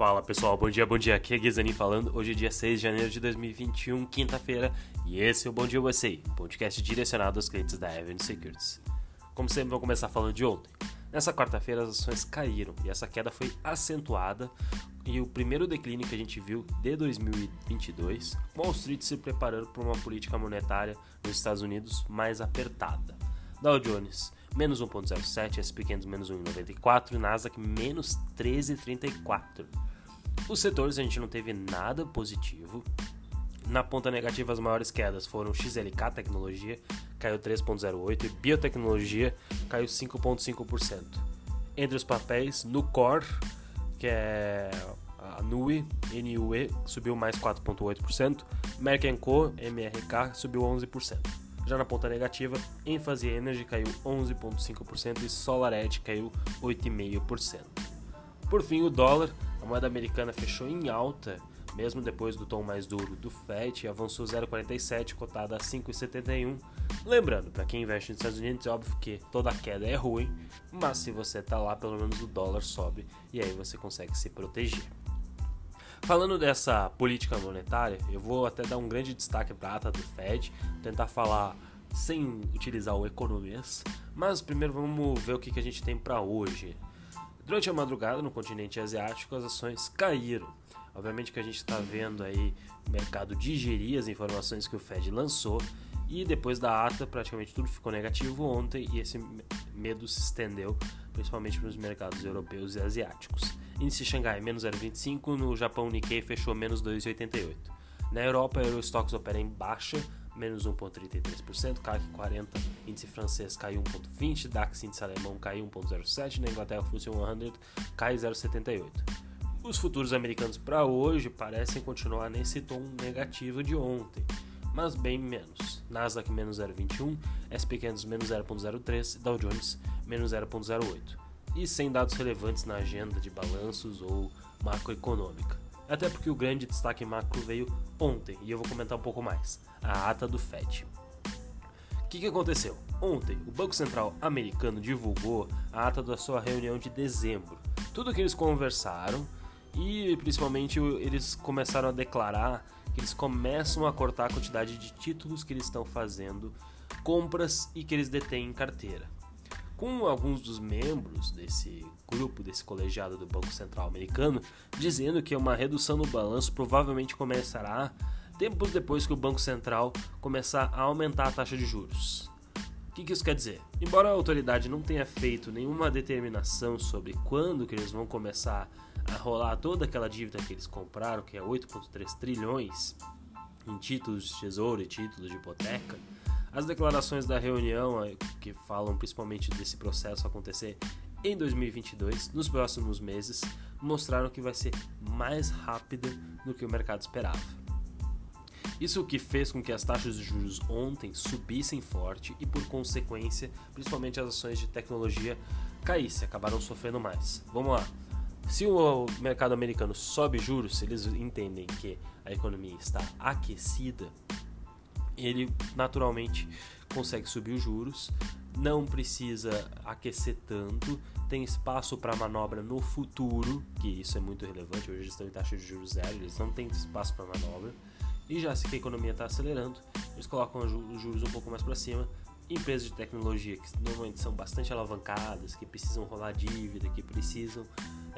Fala pessoal, bom dia, bom dia. Aqui é Guizani falando. Hoje é dia 6 de janeiro de 2021, quinta-feira, e esse é o Bom Dia USA, podcast direcionado aos clientes da Avenue Securities. Como sempre, vou começar falando de ontem. Nessa quarta-feira, as ações caíram e essa queda foi acentuada e o primeiro declínio que a gente viu de 2022, Wall Street se preparando para uma política monetária nos Estados Unidos mais apertada. Dow Jones menos 1.07, S&P 500 menos 1.94 e Nasdaq menos 13.34. Os setores a gente não teve nada positivo. Na ponta negativa, as maiores quedas foram XLK Tecnologia, caiu 3,08%, e Biotecnologia caiu 5,5%. Entre os papéis, Nucor, que é a NUE, NUE, subiu mais 4,8%, Merck Co, MRK, subiu 11%. Já na ponta negativa, ênfase Energy caiu 11,5% e SolarEdge caiu 8,5%. Por fim, o dólar, a moeda americana fechou em alta, mesmo depois do tom mais duro do FED, avançou 0,47, cotada a 5,71. Lembrando, para quem investe nos Estados Unidos, é óbvio que toda queda é ruim, mas se você está lá, pelo menos o dólar sobe e aí você consegue se proteger. Falando dessa política monetária, eu vou até dar um grande destaque para a ata do Fed, tentar falar sem utilizar o economês, mas primeiro vamos ver o que, que a gente tem para hoje. Durante a madrugada no continente asiático, as ações caíram. Obviamente que a gente está vendo aí o mercado digerir as informações que o Fed lançou e depois da ata praticamente tudo ficou negativo ontem e esse medo se estendeu principalmente para os mercados europeus e asiáticos. Índice Xangai menos 0,25, no Japão Nikkei fechou menos 2,88. Na Europa, Eurostox opera em baixa, menos 1,33%, CAC 40, índice francês caiu 1,20%, DAX índice alemão caiu 1,07%, na Inglaterra, FTSE 100 cai 0,78%. Os futuros americanos para hoje parecem continuar nesse tom negativo de ontem, mas bem menos. Nasdaq menos 0,21, SP 500 menos 0,03, Dow Jones menos 0,08 e sem dados relevantes na agenda de balanços ou macroeconômica. Até porque o grande destaque macro veio ontem e eu vou comentar um pouco mais: a ata do FED. O que, que aconteceu? Ontem, o Banco Central americano divulgou a ata da sua reunião de dezembro. Tudo que eles conversaram e principalmente eles começaram a declarar que eles começam a cortar a quantidade de títulos que eles estão fazendo, compras e que eles detêm em carteira com alguns dos membros desse grupo, desse colegiado do Banco Central americano, dizendo que uma redução no balanço provavelmente começará tempos depois que o Banco Central começar a aumentar a taxa de juros. O que, isso quer dizer? Embora a autoridade não tenha feito nenhuma determinação sobre quando que eles vão começar a rolar toda aquela dívida que eles compraram, que é 8,3 trilhões em títulos de tesouro e títulos de hipoteca, as declarações da reunião, eh, que falam principalmente desse processo acontecer em 2022, nos próximos meses, mostraram que vai ser mais rápida do que o mercado esperava. Isso que fez com que as taxas de juros ontem subissem forte e, por consequência, principalmente as ações de tecnologia caíssem, acabaram sofrendo mais. Vamos lá. Se o mercado americano sobe juros, se eles entendem que a economia está aquecida, ele naturalmente consegue subir os juros, não precisa aquecer tanto, tem espaço para manobra no futuro, que isso é muito relevante. Hoje eles estão em taxa de juros zero, eles não têm espaço para manobra. E já se a economia está acelerando, eles colocam os juros um pouco mais para cima. Empresas de tecnologia que normalmente são bastante alavancadas, que precisam rolar dívida, que precisam,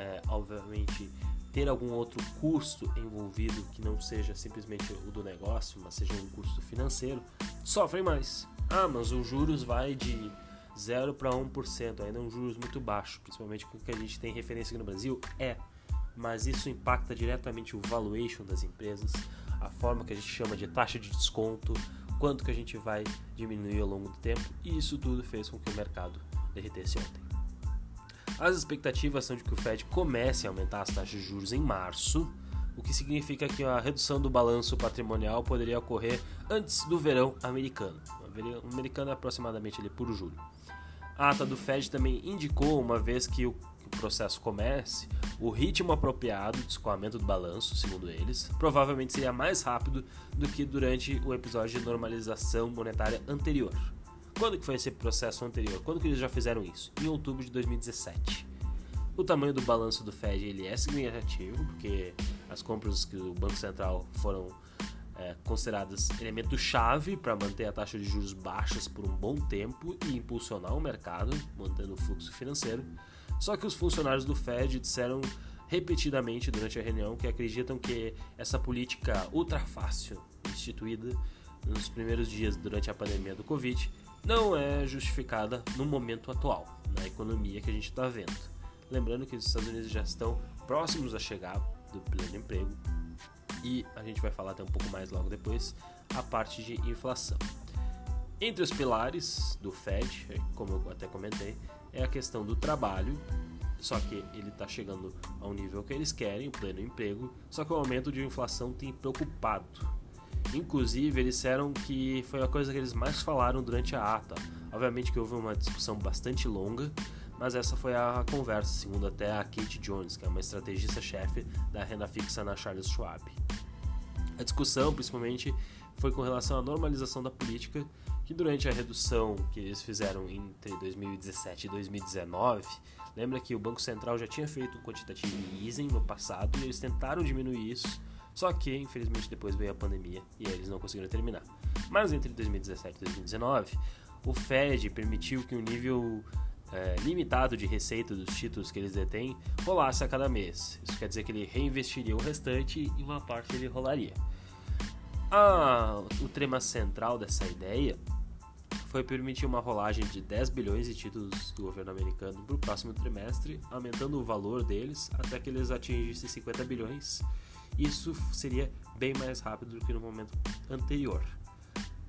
é, obviamente, ter algum outro custo envolvido que não seja simplesmente o do negócio, mas seja um custo financeiro, sofrem mais. Ah, mas os juros vai de 0 para 1%, ainda é um juros muito baixo, principalmente com o que a gente tem referência aqui no Brasil, é. Mas isso impacta diretamente o valuation das empresas, a forma que a gente chama de taxa de desconto, quanto que a gente vai diminuir ao longo do tempo, e isso tudo fez com que o mercado derretesse ontem. As expectativas são de que o Fed comece a aumentar as taxas de juros em março, o que significa que a redução do balanço patrimonial poderia ocorrer antes do verão americano. O americano é aproximadamente ali por julho. A ata do Fed também indicou, uma vez que o processo comece, o ritmo apropriado de escoamento do balanço, segundo eles, provavelmente seria mais rápido do que durante o episódio de normalização monetária anterior. Quando que foi esse processo anterior? Quando que eles já fizeram isso? Em outubro de 2017. O tamanho do balanço do Fed ele é significativo, porque as compras que o Banco Central foram é, consideradas elemento chave para manter a taxa de juros baixas por um bom tempo e impulsionar o mercado, mantendo o fluxo financeiro. Só que os funcionários do Fed disseram repetidamente durante a reunião que acreditam que essa política ultra fácil instituída nos primeiros dias durante a pandemia do Covid não é justificada no momento atual, na economia que a gente está vendo. Lembrando que os Estados Unidos já estão próximos a chegar do pleno emprego e a gente vai falar até um pouco mais logo depois a parte de inflação. Entre os pilares do Fed, como eu até comentei, é a questão do trabalho, só que ele está chegando ao nível que eles querem, o pleno emprego, só que o aumento de inflação tem preocupado. Inclusive, eles disseram que foi a coisa que eles mais falaram durante a ata. Obviamente que houve uma discussão bastante longa, mas essa foi a conversa, segundo até a Kate Jones, que é uma estrategista-chefe da renda fixa na Charles Schwab. A discussão, principalmente, foi com relação à normalização da política, que durante a redução que eles fizeram entre 2017 e 2019, lembra que o Banco Central já tinha feito um quantitative easing no passado e eles tentaram diminuir isso, só que infelizmente depois veio a pandemia e eles não conseguiram terminar. Mas entre 2017 e 2019, o Fed permitiu que o nível é, limitado de receita dos títulos que eles detêm rolasse a cada mês. Isso quer dizer que ele reinvestiria o restante e uma parte ele rolaria. Ah, o tema central dessa ideia foi permitir uma rolagem de 10 bilhões de títulos do governo americano para o próximo trimestre, aumentando o valor deles até que eles atingissem 50 bilhões. Isso seria bem mais rápido do que no momento anterior.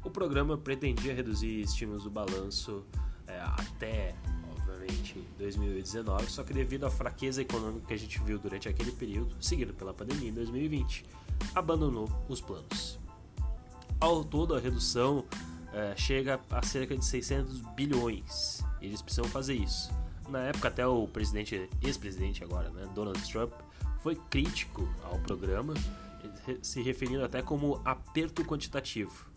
O programa pretendia reduzir estímulos do balanço é, até 2019, só que devido à fraqueza econômica que a gente viu durante aquele período, seguido pela pandemia em 2020, abandonou os planos. Ao todo, a redução é, chega a cerca de 600 bilhões. Eles precisam fazer isso. Na época, até o presidente, ex-presidente agora, né, Donald Trump, foi crítico ao programa, se referindo até como aperto quantitativo,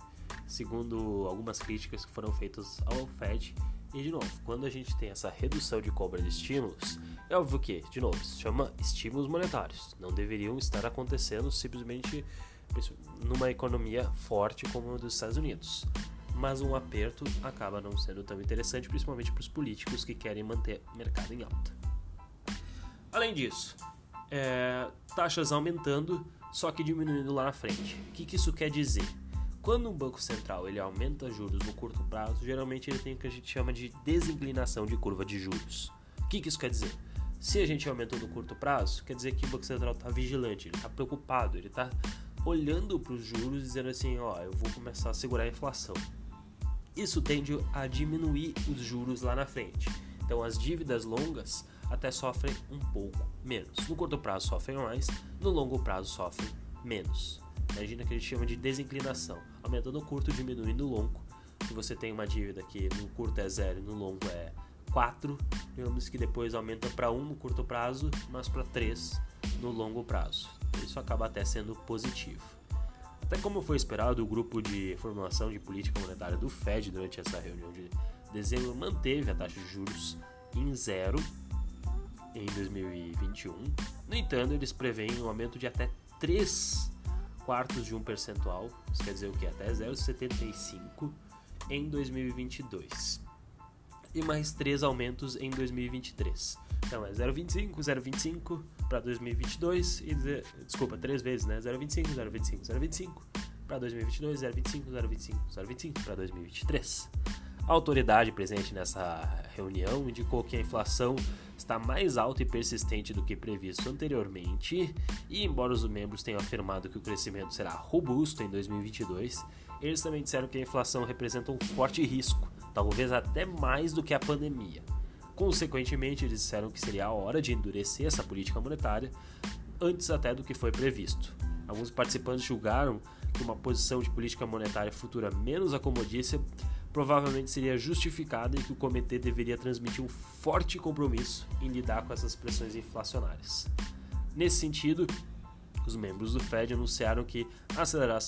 segundo algumas críticas que foram feitas ao Fed e de novo, quando a gente tem essa redução de cobra de estímulos, é óbvio que, de novo, se chama estímulos monetários. Não deveriam estar acontecendo simplesmente numa economia forte como a dos Estados Unidos. Mas um aperto acaba não sendo tão interessante, principalmente para os políticos que querem manter o mercado em alta. Além disso, é, taxas aumentando, só que diminuindo lá na frente. O que, que isso quer dizer? Quando um banco central ele aumenta juros no curto prazo, geralmente ele tem o que a gente chama de desinclinação de curva de juros. O que, que isso quer dizer? Se a gente aumentou no curto prazo, quer dizer que o Banco Central está vigilante, ele está preocupado, ele está olhando para os juros dizendo assim, ó, eu vou começar a segurar a inflação. Isso tende a diminuir os juros lá na frente. Então as dívidas longas até sofrem um pouco menos. No curto prazo sofrem mais, no longo prazo sofrem menos. Imagina que a gente chama de desinclinação, aumentando o curto, diminuindo o longo. Se você tem uma dívida que no curto é zero e no longo é 4, digamos que depois aumenta para 1 no curto prazo, mas para 3 no longo prazo. Isso acaba até sendo positivo. Até como foi esperado, o grupo de formulação de política monetária do Fed durante essa reunião de dezembro manteve a taxa de juros em zero em 2021. No entanto, eles preveem um aumento de até 3 quartos de um percentual, isso quer dizer o que? Até 0,75 em 2022. E mais três aumentos em 2023. Então é 0,25, 0,25 para 2022 e desculpa, três vezes, né? 0,25, 0,25, 0,25 para 2022, 0,25, 0,25, 0,25 para 2023. A autoridade presente nessa reunião indicou que a inflação está mais alta e persistente do que previsto anteriormente, e embora os membros tenham afirmado que o crescimento será robusto em 2022, eles também disseram que a inflação representa um forte risco, talvez até mais do que a pandemia. Consequentemente, eles disseram que seria a hora de endurecer essa política monetária antes até do que foi previsto. Alguns participantes julgaram que uma posição de política monetária futura menos acomodícia provavelmente seria justificada e que o comitê deveria transmitir um forte compromisso em lidar com essas pressões inflacionárias. Nesse sentido, os membros do Fed anunciaram que aceleraram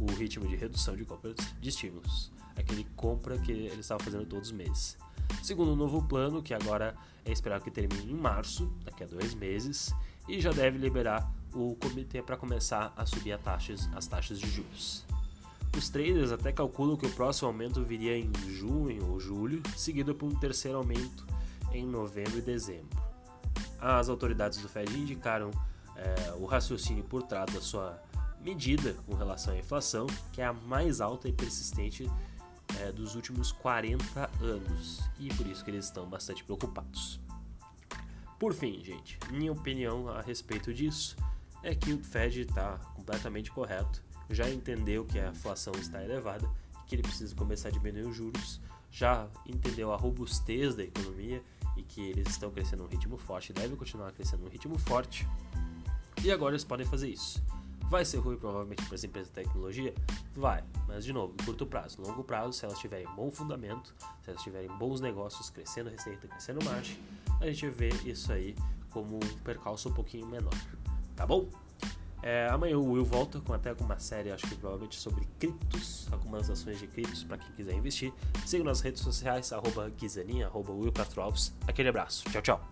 o ritmo de redução de compras de estímulos, aquele compra que eles estavam fazendo todos os meses. Segundo o novo plano, que agora é esperado que termine em março, daqui a dois meses, e já deve liberar o comitê para começar a subir taxas, as taxas de juros. Os traders até calculam que o próximo aumento viria em junho ou julho, seguido por um terceiro aumento em novembro e dezembro. As autoridades do Fed indicaram é, o raciocínio por trás da sua medida com relação à inflação, que é a mais alta e persistente é, dos últimos 40 anos, e por isso que eles estão bastante preocupados. Por fim, gente, minha opinião a respeito disso é que o Fed está completamente correto já entendeu que a inflação está elevada que ele precisa começar a diminuir os juros, já entendeu a robustez da economia e que eles estão crescendo num ritmo forte, devem continuar crescendo num ritmo forte, e agora eles podem fazer isso. Vai ser ruim provavelmente para as empresas de tecnologia? Vai, mas de novo, curto prazo. Longo prazo, se elas tiverem bom fundamento, se elas tiverem bons negócios, crescendo receita, crescendo margem, a gente vê isso aí como um percalço um pouquinho menor. Tá bom? É, amanhã o Will volta com até com uma série, acho que provavelmente sobre criptos, algumas ações de criptos para quem quiser investir. Siga nas redes sociais, arroba Guizaninha, arroba Will. Aquele abraço, tchau, tchau.